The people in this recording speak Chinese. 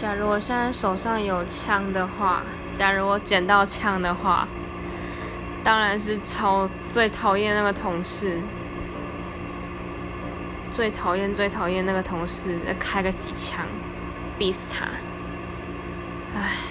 假如我现在手上有枪的话假如我捡到枪的话当然是超最讨厌那个同事最讨厌最讨厌那个同事再开个几枪毙死他。唉。